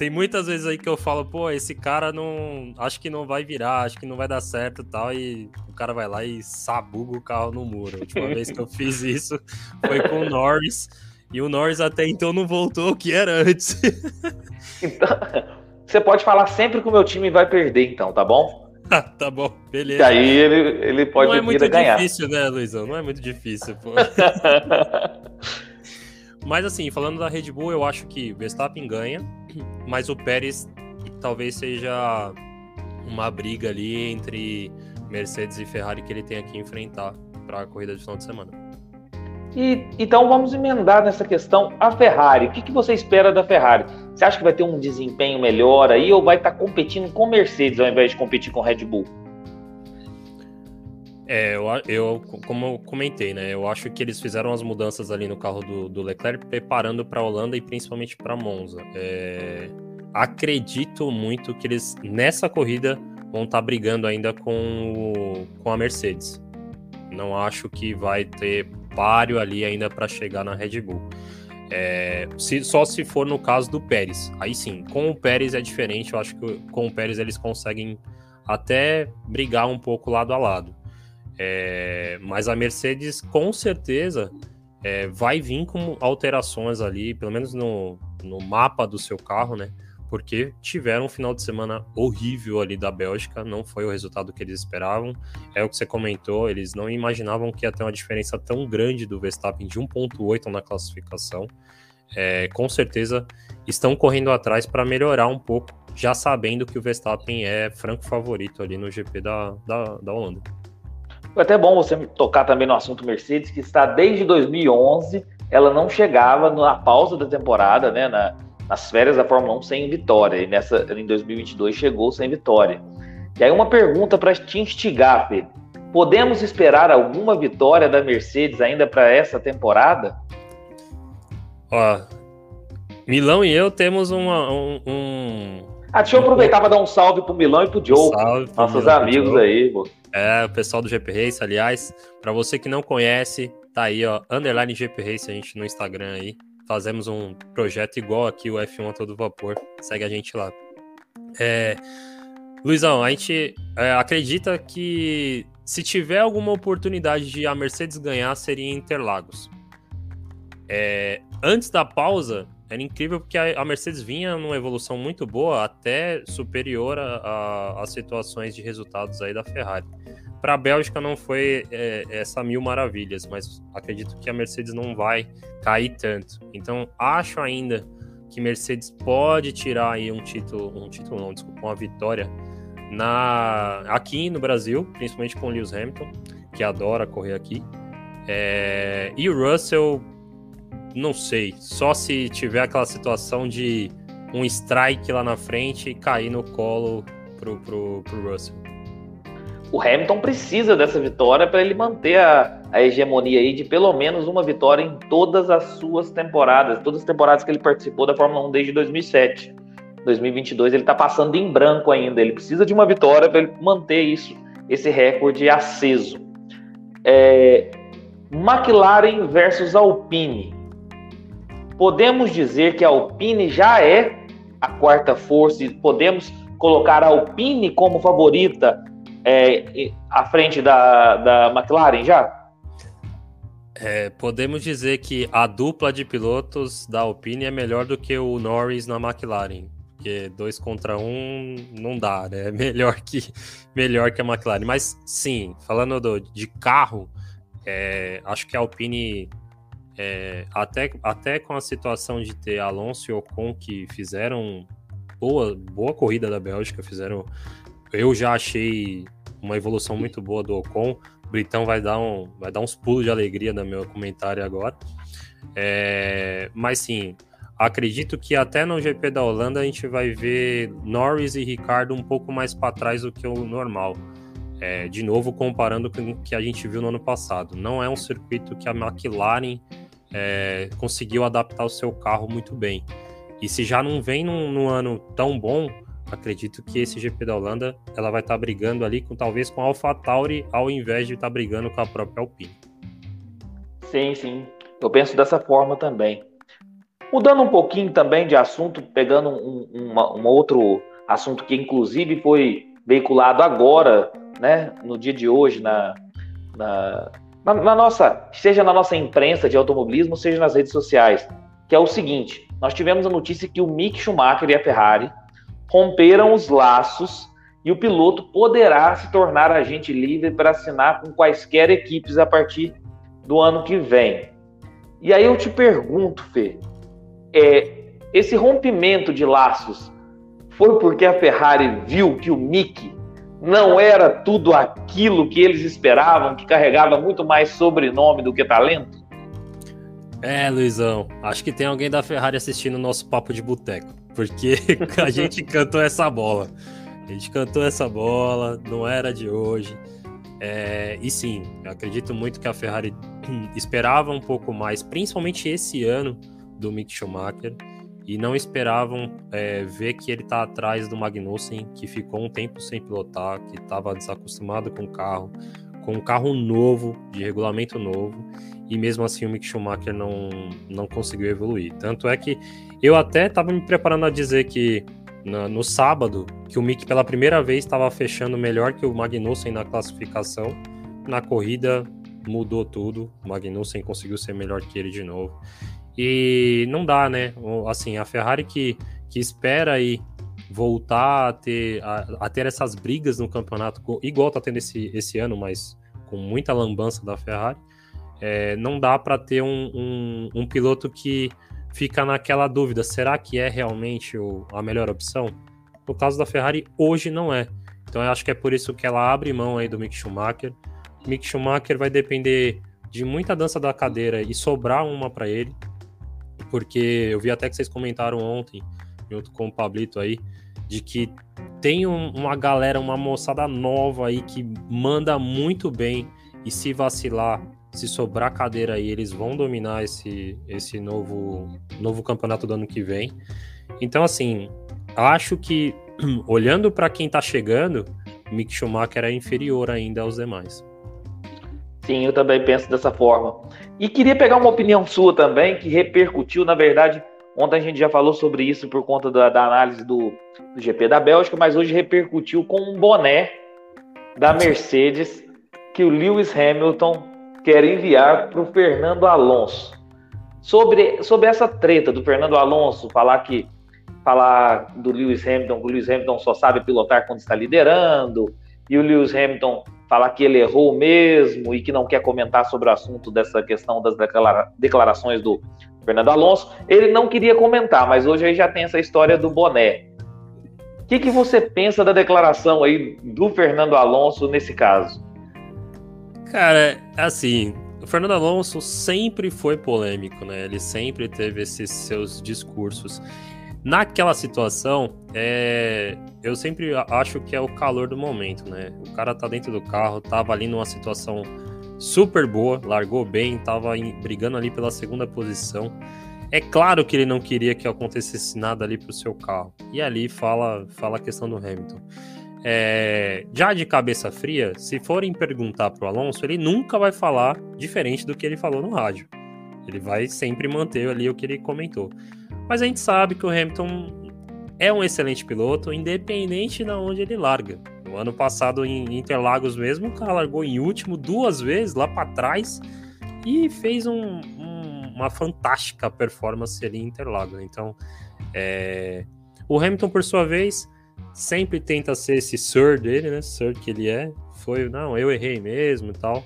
Tem muitas vezes aí que eu falo, pô, esse cara não. Acho que não vai virar, acho que não vai dar certo e tal. E o cara vai lá e sabuga o carro no muro. A última vez que eu fiz <laughs> isso foi com o Norris. E o Norris até então não voltou o que era antes. <laughs> então, você pode falar sempre que o meu time vai perder, então, tá bom? <laughs> tá bom, beleza. E aí ele, ele pode não é muito ganhar. difícil, né, Luizão? Não é muito difícil, pô. Mas assim, falando da Red Bull, eu acho que Verstappen ganha, mas o Pérez talvez seja uma briga ali entre Mercedes e Ferrari que ele tem que enfrentar para a corrida de final de semana. E, então vamos emendar nessa questão a Ferrari. O que, que, você espera da Ferrari? Você acha que vai ter um desempenho melhor aí ou vai estar tá competindo com Mercedes ao invés de competir com Red Bull? É, eu, eu, como eu comentei, né? Eu acho que eles fizeram as mudanças ali no carro do, do Leclerc, preparando para a Holanda e principalmente para Monza. É, acredito muito que eles, nessa corrida, vão estar tá brigando ainda com, o, com a Mercedes. Não acho que vai ter páreo ali ainda para chegar na Red Bull. É, se, só se for no caso do Pérez. Aí sim, com o Pérez é diferente. Eu acho que com o Pérez eles conseguem até brigar um pouco lado a lado. É, mas a Mercedes com certeza é, vai vir com alterações ali, pelo menos no, no mapa do seu carro, né? Porque tiveram um final de semana horrível ali da Bélgica, não foi o resultado que eles esperavam. É o que você comentou, eles não imaginavam que ia ter uma diferença tão grande do Verstappen de 1,8 na classificação. É, com certeza estão correndo atrás para melhorar um pouco, já sabendo que o Verstappen é franco favorito ali no GP da, da, da Holanda. Foi até bom você tocar também no assunto Mercedes, que está desde 2011, ela não chegava na pausa da temporada, né, na, nas férias da Fórmula 1 sem vitória, e nessa em 2022 chegou sem vitória. E aí uma pergunta para te instigar, Pedro. Podemos esperar alguma vitória da Mercedes ainda para essa temporada? Ó, Milão e eu temos uma, um, um... Ah, deixa eu aproveitar para dar um salve pro Milão e pro Joe, salve nossos Milão, amigos aí, pô. É, o pessoal do GP Race, aliás, para você que não conhece, tá aí, ó, underline GP Race a gente no Instagram aí. Fazemos um projeto igual aqui, o F1 a todo vapor. Segue a gente lá. É, Luizão, a gente é, acredita que se tiver alguma oportunidade de a Mercedes ganhar, seria em Interlagos. É, antes da pausa, era incrível porque a, Mercedes vinha numa evolução muito boa, até superior às situações de resultados aí da Ferrari. Para a Bélgica não foi é, essa mil maravilhas, mas acredito que a Mercedes não vai cair tanto. Então acho ainda que Mercedes pode tirar aí um título, um título não, desculpa, uma vitória na aqui no Brasil, principalmente com o Lewis Hamilton, que adora correr aqui. É, e o Russell, não sei, só se tiver aquela situação de um strike lá na frente e cair no colo pro, pro, pro Russell o Hamilton precisa dessa vitória para ele manter a, a, hegemonia aí de pelo menos uma vitória em todas as suas temporadas, todas as temporadas que ele participou da Fórmula 1 desde 2007. 2022 ele está passando em branco ainda, ele precisa de uma vitória para ele manter isso, esse recorde aceso. É, McLaren versus Alpine. Podemos dizer que a Alpine já é a quarta força e podemos colocar a Alpine como favorita é, à frente da, da McLaren já? É, podemos dizer que a dupla de pilotos da Alpine é melhor do que o Norris na McLaren. Porque dois contra um não dá, né? <laughs> É melhor que, melhor que a McLaren. Mas sim, falando do, de carro, é, acho que a Alpine, é, até, até com a situação de ter Alonso e Ocon que fizeram boa, boa corrida da Bélgica, fizeram eu já achei uma evolução muito boa do Ocon. O Britão vai dar, um, vai dar uns pulos de alegria no meu comentário agora. É, mas sim, acredito que até no GP da Holanda a gente vai ver Norris e Ricardo um pouco mais para trás do que o normal. É, de novo, comparando com o que a gente viu no ano passado. Não é um circuito que a McLaren é, conseguiu adaptar o seu carro muito bem. E se já não vem num, num ano tão bom, acredito que esse GP da Holanda ela vai estar tá brigando ali com talvez com a AlphaTauri ao invés de estar tá brigando com a própria Alpine. Sim, sim. Eu penso dessa forma também. Mudando um pouquinho também de assunto, pegando um, uma, um outro assunto que inclusive foi veiculado agora, né, no dia de hoje, na, na, na, na nossa, seja na nossa imprensa de automobilismo, seja nas redes sociais, que é o seguinte: nós tivemos a notícia que o Mick Schumacher e a Ferrari romperam os laços e o piloto poderá se tornar agente livre para assinar com quaisquer equipes a partir do ano que vem. E aí eu te pergunto, Fê, é, esse rompimento de laços foi porque a Ferrari viu que o Mick não era tudo aquilo que eles esperavam, que carregava muito mais sobrenome do que talento? É, Luizão, acho que tem alguém da Ferrari assistindo o nosso papo de boteco porque <laughs> a gente cantou essa bola. A gente cantou essa bola, não era de hoje. É, e sim, acredito muito que a Ferrari <clears throat> esperava um pouco mais, principalmente esse ano do Mick Schumacher, e não esperavam é, ver que ele está atrás do Magnussen, que ficou um tempo sem pilotar, que estava desacostumado com o carro, com um carro novo, de regulamento novo, e mesmo assim o Mick Schumacher não, não conseguiu evoluir. Tanto é que eu até estava me preparando a dizer que no, no sábado, que o Mick pela primeira vez estava fechando melhor que o Magnussen na classificação. Na corrida mudou tudo, o Magnussen conseguiu ser melhor que ele de novo. E não dá, né? Assim, a Ferrari que, que espera aí voltar a ter, a, a, ter essas brigas no campeonato, igual tá tendo esse, esse ano, mas com muita lambança da Ferrari, é, não dá para ter um, um, um, piloto que fica naquela dúvida: será que é realmente o, a melhor opção? No caso da Ferrari, hoje não é. Então eu acho que é por isso que ela abre mão aí do Mick Schumacher. Mick Schumacher vai depender de muita dança da cadeira e sobrar uma para ele, porque eu vi até que vocês comentaram ontem, junto com o Pablito aí, de que tem um, uma galera, uma moçada nova aí que manda muito bem e se vacilar se sobrar cadeira aí, eles vão dominar esse, esse novo, novo campeonato do ano que vem. Então, assim, acho que, <clears throat> olhando para quem está chegando, Mick Schumacher é inferior ainda aos demais. Sim, eu também penso dessa forma. E queria pegar uma opinião sua também, que repercutiu, na verdade, ontem a gente já falou sobre isso por conta da, da análise do, do GP da Bélgica, mas hoje repercutiu com um boné da Mercedes que o Lewis Hamilton quer enviar para o Fernando Alonso. Sobre, sobre essa treta do Fernando Alonso, falar que falar do Lewis Hamilton, que o Lewis Hamilton só sabe pilotar quando está liderando, e o Lewis Hamilton falar que ele errou mesmo e que não quer comentar sobre o assunto dessa questão das declara declarações do Fernando Alonso. Ele não queria comentar, mas hoje aí já tem essa história do boné. O que, que você pensa da declaração aí do Fernando Alonso nesse caso? Cara, assim, o Fernando Alonso sempre foi polêmico, né? Ele sempre teve esses seus discursos. Naquela situação, é... eu sempre acho que é o calor do momento, né? O cara tá dentro do carro, tava ali numa situação super boa, largou bem, tava brigando ali pela segunda posição. É claro que ele não queria que acontecesse nada ali pro seu carro. E ali fala, fala a questão do Hamilton. É, já de cabeça fria, se forem perguntar para o Alonso, ele nunca vai falar diferente do que ele falou no rádio. Ele vai sempre manter ali o que ele comentou. Mas a gente sabe que o Hamilton é um excelente piloto, independente de onde ele larga. No ano passado, em Interlagos mesmo, o cara largou em último duas vezes lá para trás e fez um, um, uma fantástica performance ali em Interlagos. Então, é... o Hamilton, por sua vez, sempre tenta ser esse sir dele, né? Sir que ele é. Foi, não, eu errei mesmo e tal.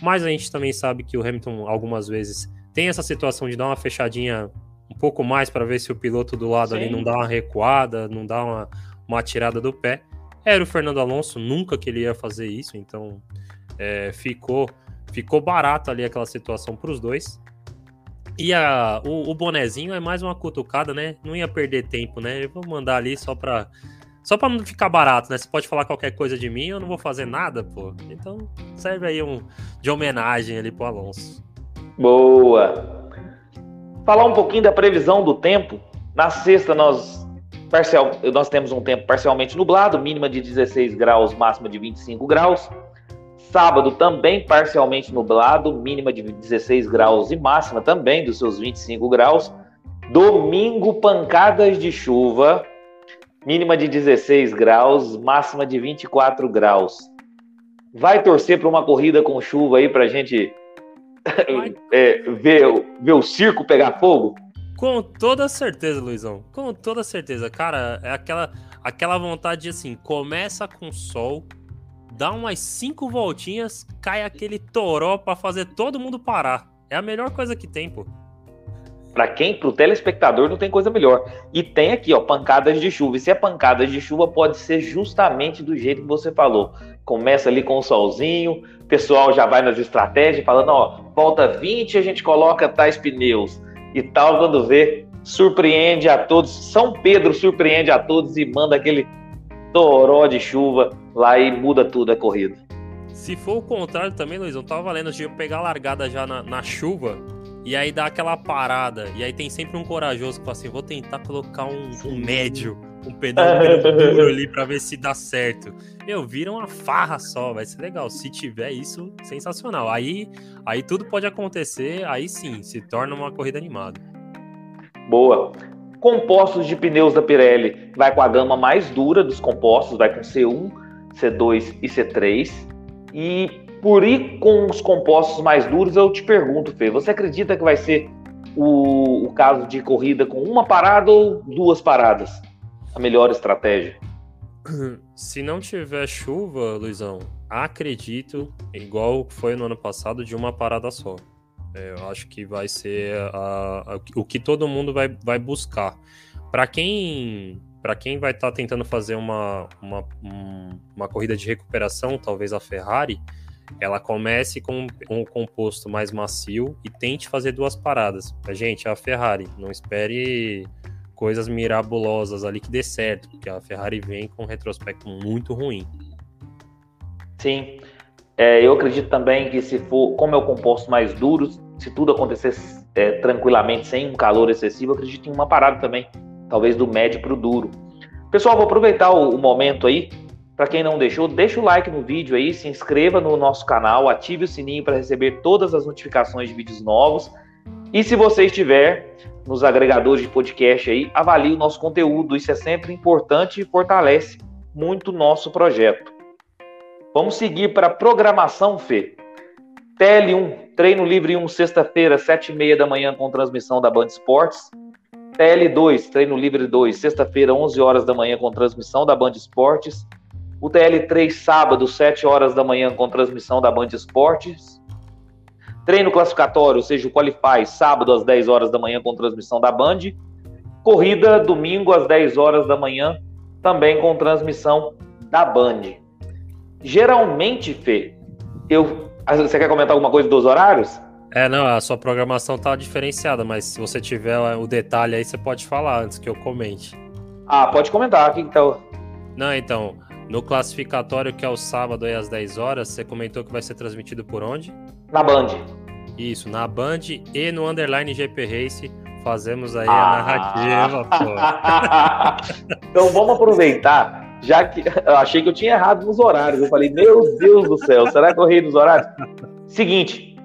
Mas a gente também sabe que o Hamilton algumas vezes tem essa situação de dar uma fechadinha um pouco mais para ver se o piloto do lado Sim. ali não dá uma recuada, não dá uma, uma tirada do pé. Era o Fernando Alonso, nunca que ele ia fazer isso, então é, ficou ficou barato ali aquela situação para os dois. E a, o, o, bonezinho é mais uma cutucada, né? Não ia perder tempo, né? Eu vou mandar ali só para só pra não ficar barato, né? Você pode falar qualquer coisa de mim, eu não vou fazer nada, pô. Então serve aí um de homenagem ali pro Alonso. Boa! Falar um pouquinho da previsão do tempo. Na sexta, nós, parcial, nós temos um tempo parcialmente nublado, mínima de 16 graus, máxima de 25 graus. Sábado também parcialmente nublado, mínima de 16 graus e máxima também dos seus 25 graus. Domingo, pancadas de chuva, mínima de 16 graus, máxima de 24 graus. Vai torcer para uma corrida com chuva aí para a gente <laughs> é, ver, ver o circo pegar fogo? Com toda certeza, Luizão. Com toda certeza. Cara, é aquela, aquela vontade de assim: começa com sol, dá umas cinco voltinhas, cai aquele toró para fazer todo mundo parar. É a melhor coisa que tem, pô. Para quem, para o telespectador, não tem coisa melhor. E tem aqui, ó, pancadas de chuva. E se é pancadas de chuva, pode ser justamente do jeito que você falou. Começa ali com o solzinho, pessoal já vai nas estratégias, falando, ó, volta 20, a gente coloca tais pneus e tal, quando vê, surpreende a todos. São Pedro surpreende a todos e manda aquele toró de chuva lá e muda tudo a corrida. Se for o contrário também, Luiz, eu tava valendo de pegar a largada já na, na chuva e aí dá aquela parada. E aí tem sempre um corajoso que fala assim: vou tentar colocar um, um médio, um pedal duro ali pra ver se dá certo. Meu, vira uma farra só, vai ser legal. Se tiver isso, sensacional. Aí, aí tudo pode acontecer, aí sim, se torna uma corrida animada. Boa. Compostos de pneus da Pirelli vai com a gama mais dura dos compostos, vai com C1, C2 e C3. E por ir com os compostos mais duros, eu te pergunto, Fê, você acredita que vai ser o, o caso de corrida com uma parada ou duas paradas? A melhor estratégia? <clears throat> Se não tiver chuva, Luizão, acredito, igual foi no ano passado, de uma parada só. É, eu acho que vai ser a, a, o que todo mundo vai, vai buscar. Para quem para quem vai estar tá tentando fazer uma, uma, uma corrida de recuperação, talvez a Ferrari, ela comece com um composto mais macio e tente fazer duas paradas. A gente, a Ferrari, não espere coisas mirabolosas ali que dê certo, porque a Ferrari vem com um retrospecto muito ruim. Sim, é, eu acredito também que se for, como é o composto mais duro, se tudo acontecer é, tranquilamente, sem um calor excessivo, acredito em uma parada também, talvez do médio para o duro. Pessoal, vou aproveitar o, o momento aí. Para quem não deixou, deixa o like no vídeo aí, se inscreva no nosso canal, ative o sininho para receber todas as notificações de vídeos novos. E se você estiver nos agregadores de podcast aí, avalie o nosso conteúdo. Isso é sempre importante e fortalece muito o nosso projeto. Vamos seguir para a programação, Fê. TL1, treino livre 1, sexta-feira, 7h30 da manhã, com transmissão da Band Esportes. TL2, treino livre 2, sexta-feira, 11 horas da manhã, com transmissão da Band Esportes. O TL3, sábado, 7 horas da manhã, com transmissão da Band Esportes. Treino classificatório, ou seja, o Qualify, sábado, às 10 horas da manhã, com transmissão da Band. Corrida, domingo, às 10 horas da manhã, também com transmissão da Band. Geralmente, Fê, eu ah, você quer comentar alguma coisa dos horários? É, não, a sua programação tá diferenciada, mas se você tiver o detalhe aí, você pode falar antes que eu comente. Ah, pode comentar aqui então. Não, então, no classificatório que é o sábado aí às 10 horas, você comentou que vai ser transmitido por onde? Na Band. Isso, na Band e no Underline GP Race. Fazemos aí ah. a narrativa, <laughs> pô. então vamos aproveitar já que <laughs> eu achei que eu tinha errado nos horários. Eu falei, meu Deus do céu, será que eu errei nos horários? Seguinte,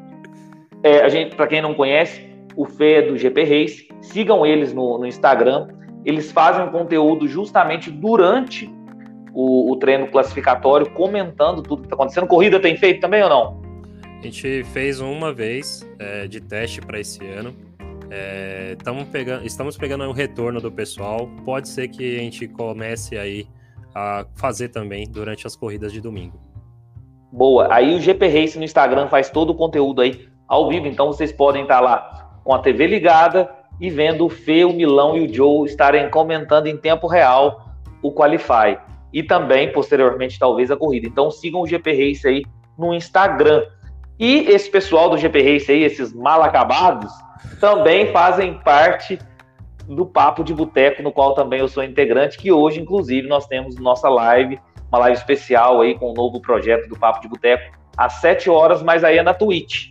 é, a gente, para quem não conhece, o Fê é do GP Race, sigam eles no, no Instagram. Eles fazem um conteúdo justamente durante o, o treino classificatório, comentando tudo que está acontecendo. Corrida tem feito também ou não? A gente fez uma vez é, de teste para esse ano. É, pegando, estamos pegando o retorno do pessoal. Pode ser que a gente comece aí a fazer também durante as corridas de domingo. Boa. Aí o GP Race no Instagram faz todo o conteúdo aí ao vivo, então vocês podem estar lá com a TV ligada e vendo o Fê, o Milão e o Joe estarem comentando em tempo real o Qualify. E também, posteriormente, talvez a corrida. Então sigam o GP Race aí no Instagram. E esse pessoal do GP Race aí, esses mal acabados, também fazem parte do Papo de Boteco, no qual também eu sou integrante, que hoje, inclusive, nós temos nossa live, uma live especial aí com o um novo projeto do Papo de Boteco, às 7 horas, mas aí é na Twitch,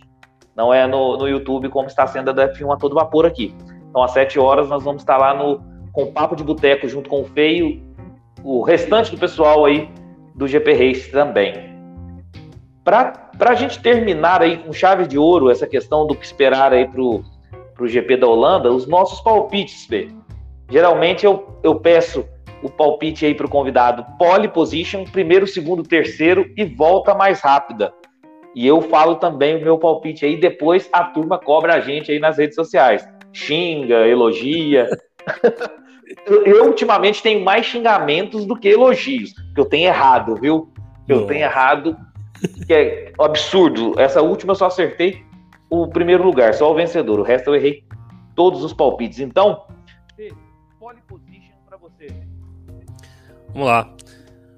não é no, no YouTube, como está sendo a do F1 a todo vapor aqui. Então, às 7 horas, nós vamos estar lá no, com o Papo de Boteco, junto com o Feio, o restante do pessoal aí do GP Race também. Para a gente terminar aí com chave de ouro essa questão do que esperar aí para o GP da Holanda, os nossos palpites, Fê. Geralmente eu, eu peço o palpite aí para o convidado pole position, primeiro, segundo, terceiro e volta mais rápida. E eu falo também o meu palpite aí, depois a turma cobra a gente aí nas redes sociais. Xinga, elogia. <laughs> eu, eu, ultimamente tenho mais xingamentos do que elogios, que eu tenho errado, viu? Que eu tenho errado, que é absurdo. Essa última eu só acertei o primeiro lugar, só o vencedor. O resto eu errei todos os palpites. Então, pole position para você. Vamos lá.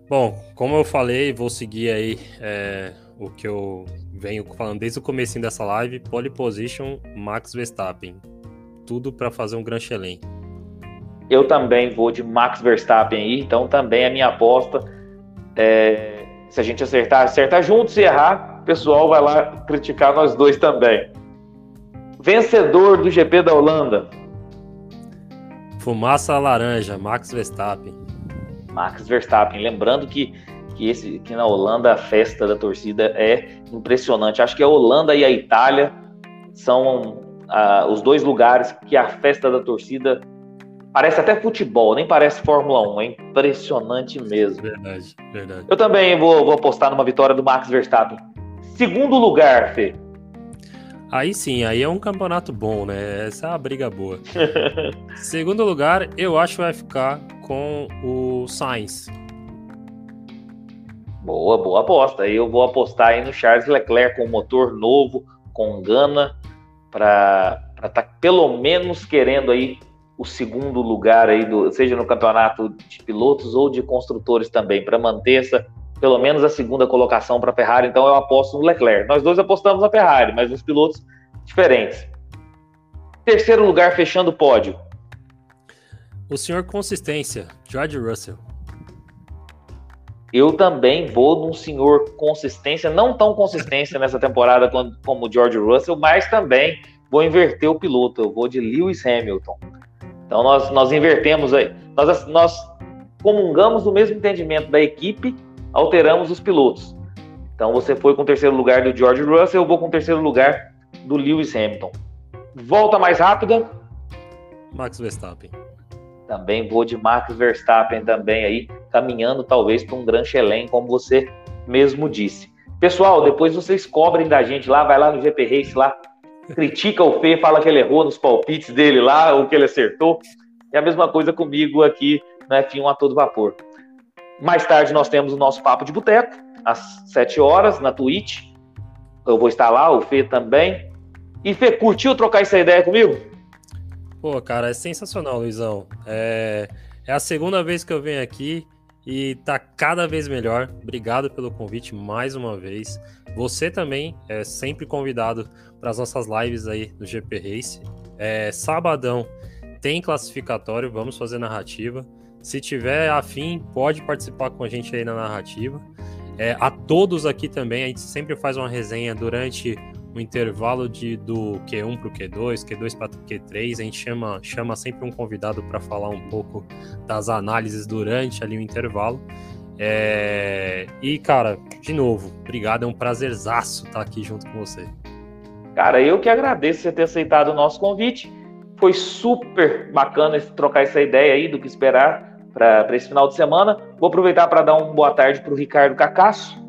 Bom, como eu falei, vou seguir aí é, o que eu venho falando desde o começo dessa live. Pole position, Max Verstappen. Tudo para fazer um Grand Chelem. Eu também vou de Max Verstappen aí, então também a minha aposta é Se a gente acertar, acerta junto. Se errar, o pessoal vai lá criticar nós dois também. Vencedor do GP da Holanda. Fumaça laranja, Max Verstappen. Max Verstappen. Lembrando que, que, esse, que na Holanda a festa da torcida é impressionante. Acho que a Holanda e a Itália são ah, os dois lugares que a festa da torcida parece até futebol, nem parece Fórmula 1. É impressionante mesmo. Verdade, verdade. Eu também vou, vou apostar numa vitória do Max Verstappen. Segundo lugar, Fê. Aí sim, aí é um campeonato bom, né? Essa é uma briga boa. <laughs> Segundo lugar, eu acho que vai ficar com o Sainz. Boa, boa aposta. Eu vou apostar aí no Charles Leclerc com motor novo, com gana, para estar tá pelo menos querendo aí o segundo lugar aí, do, seja no campeonato de pilotos ou de construtores também, para manter essa, pelo menos a segunda colocação para a Ferrari. Então eu aposto no Leclerc. Nós dois apostamos na Ferrari, mas nos pilotos diferentes. Terceiro lugar, fechando o pódio. O senhor consistência, George Russell. Eu também vou num senhor consistência, não tão consistência nessa temporada como o George Russell, mas também vou inverter o piloto. Eu vou de Lewis Hamilton. Então nós, nós invertemos aí. Nós, nós comungamos do mesmo entendimento da equipe, alteramos os pilotos. Então você foi com o terceiro lugar do George Russell, eu vou com o terceiro lugar do Lewis Hamilton. Volta mais rápida. Max Verstappen. Também vou de Max Verstappen também aí, caminhando talvez para um Grand Chelem, como você mesmo disse. Pessoal, depois vocês cobrem da gente lá, vai lá no GP Race lá, critica o Fê, fala que ele errou nos palpites dele lá, ou que ele acertou. É a mesma coisa comigo aqui no F1 a todo vapor. Mais tarde nós temos o nosso Papo de Boteco, às 7 horas, na Twitch. Eu vou estar lá, o Fê também. E Fê, curtiu trocar essa ideia comigo? Pô, cara, é sensacional, Luizão. É, é a segunda vez que eu venho aqui e tá cada vez melhor. Obrigado pelo convite mais uma vez. Você também é sempre convidado para as nossas lives aí do GP Race. É, sabadão tem classificatório, vamos fazer narrativa. Se tiver afim, pode participar com a gente aí na narrativa. É, a todos aqui também, a gente sempre faz uma resenha durante o intervalo de, do Q1 para o Q2, Q2 para o Q3, a gente chama, chama sempre um convidado para falar um pouco das análises durante ali o intervalo. É... E, cara, de novo, obrigado, é um prazerzaço estar aqui junto com você. Cara, eu que agradeço você ter aceitado o nosso convite. Foi super bacana trocar essa ideia aí do que esperar para esse final de semana. Vou aproveitar para dar uma boa tarde para o Ricardo Cacasso,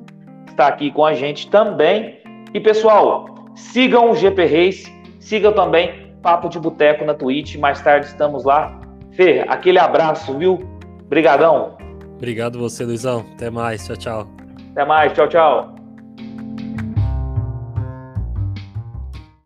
que está aqui com a gente também. E pessoal, Sigam o GP Race, sigam também Papo de Boteco na Twitch. Mais tarde estamos lá. Fê, aquele abraço, viu? Obrigadão. Obrigado você, Luizão. Até mais. Tchau, tchau. Até mais. Tchau, tchau.